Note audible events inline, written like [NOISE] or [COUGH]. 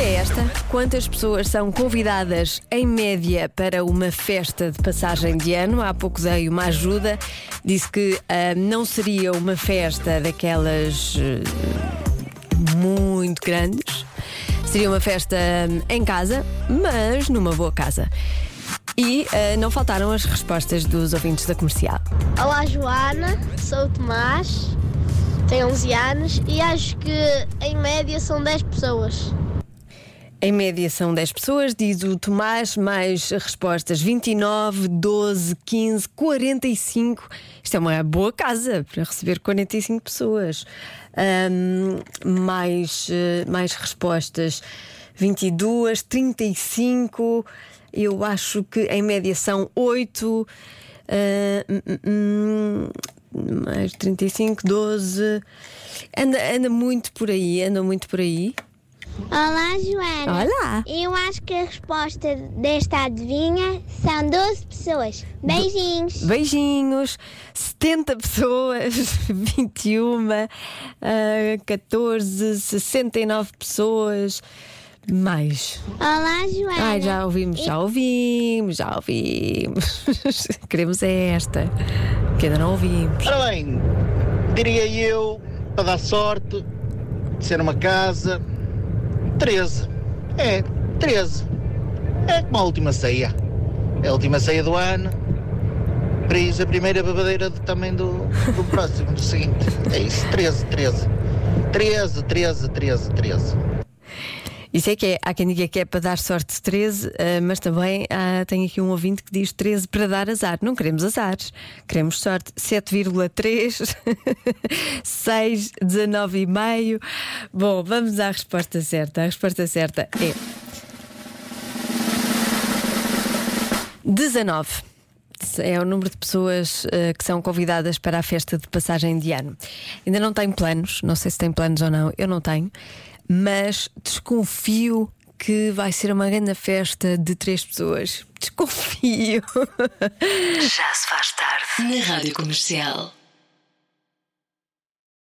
é esta? Quantas pessoas são convidadas em média para uma festa de passagem de ano? Há pouco dei uma ajuda, disse que ah, não seria uma festa daquelas ah, muito grandes, seria uma festa hum, em casa, mas numa boa casa. E ah, não faltaram as respostas dos ouvintes da comercial. Olá Joana, sou o Tomás, tenho 11 anos e acho que em média são 10 pessoas. Em média são 10 pessoas, diz o Tomás, mais respostas 29, 12, 15, 45. Isto é uma boa casa para receber 45 pessoas. Ahm, mais, eh, mais respostas 22, 35. Eu acho que em média são 8. ah, hum, hum, hum, mais 35, 12. Anda, anda muito por aí, anda muito por aí. Olá, Joana. Olá! Eu acho que a resposta desta adivinha são 12 pessoas. Beijinhos. Beijinhos, 70 pessoas, [LAUGHS] 21, ah, 14, 69 pessoas, mais. Olá, Joana. Ai, já ouvimos, já ouvimos, já ouvimos. [LAUGHS] Queremos é esta, que ainda não ouvimos. Ora bem, diria eu, para dar sorte, de ser uma casa, 13. É, 13. É como a última ceia. É a última ceia do ano. Para isso, a primeira babadeira de- também do, do próximo, do seguinte. É isso, 13, 13. 13, 13, 13, 13. Isso é que é, há quem diga que é para dar sorte 13, ah, mas também há, tem aqui um ouvinte que diz 13 para dar azar. Não queremos azares, queremos sorte. 7,3, 6, 19,5. Bom, vamos à resposta certa. A resposta certa é 19. É o número de pessoas eh, que são convidadas para a festa de passagem de ano. Ainda não tenho planos, não sei se tem planos ou não, eu não tenho, mas desconfio que vai ser uma grande festa de três pessoas. Desconfio. [LAUGHS] Já se faz tarde na Rádio Comercial.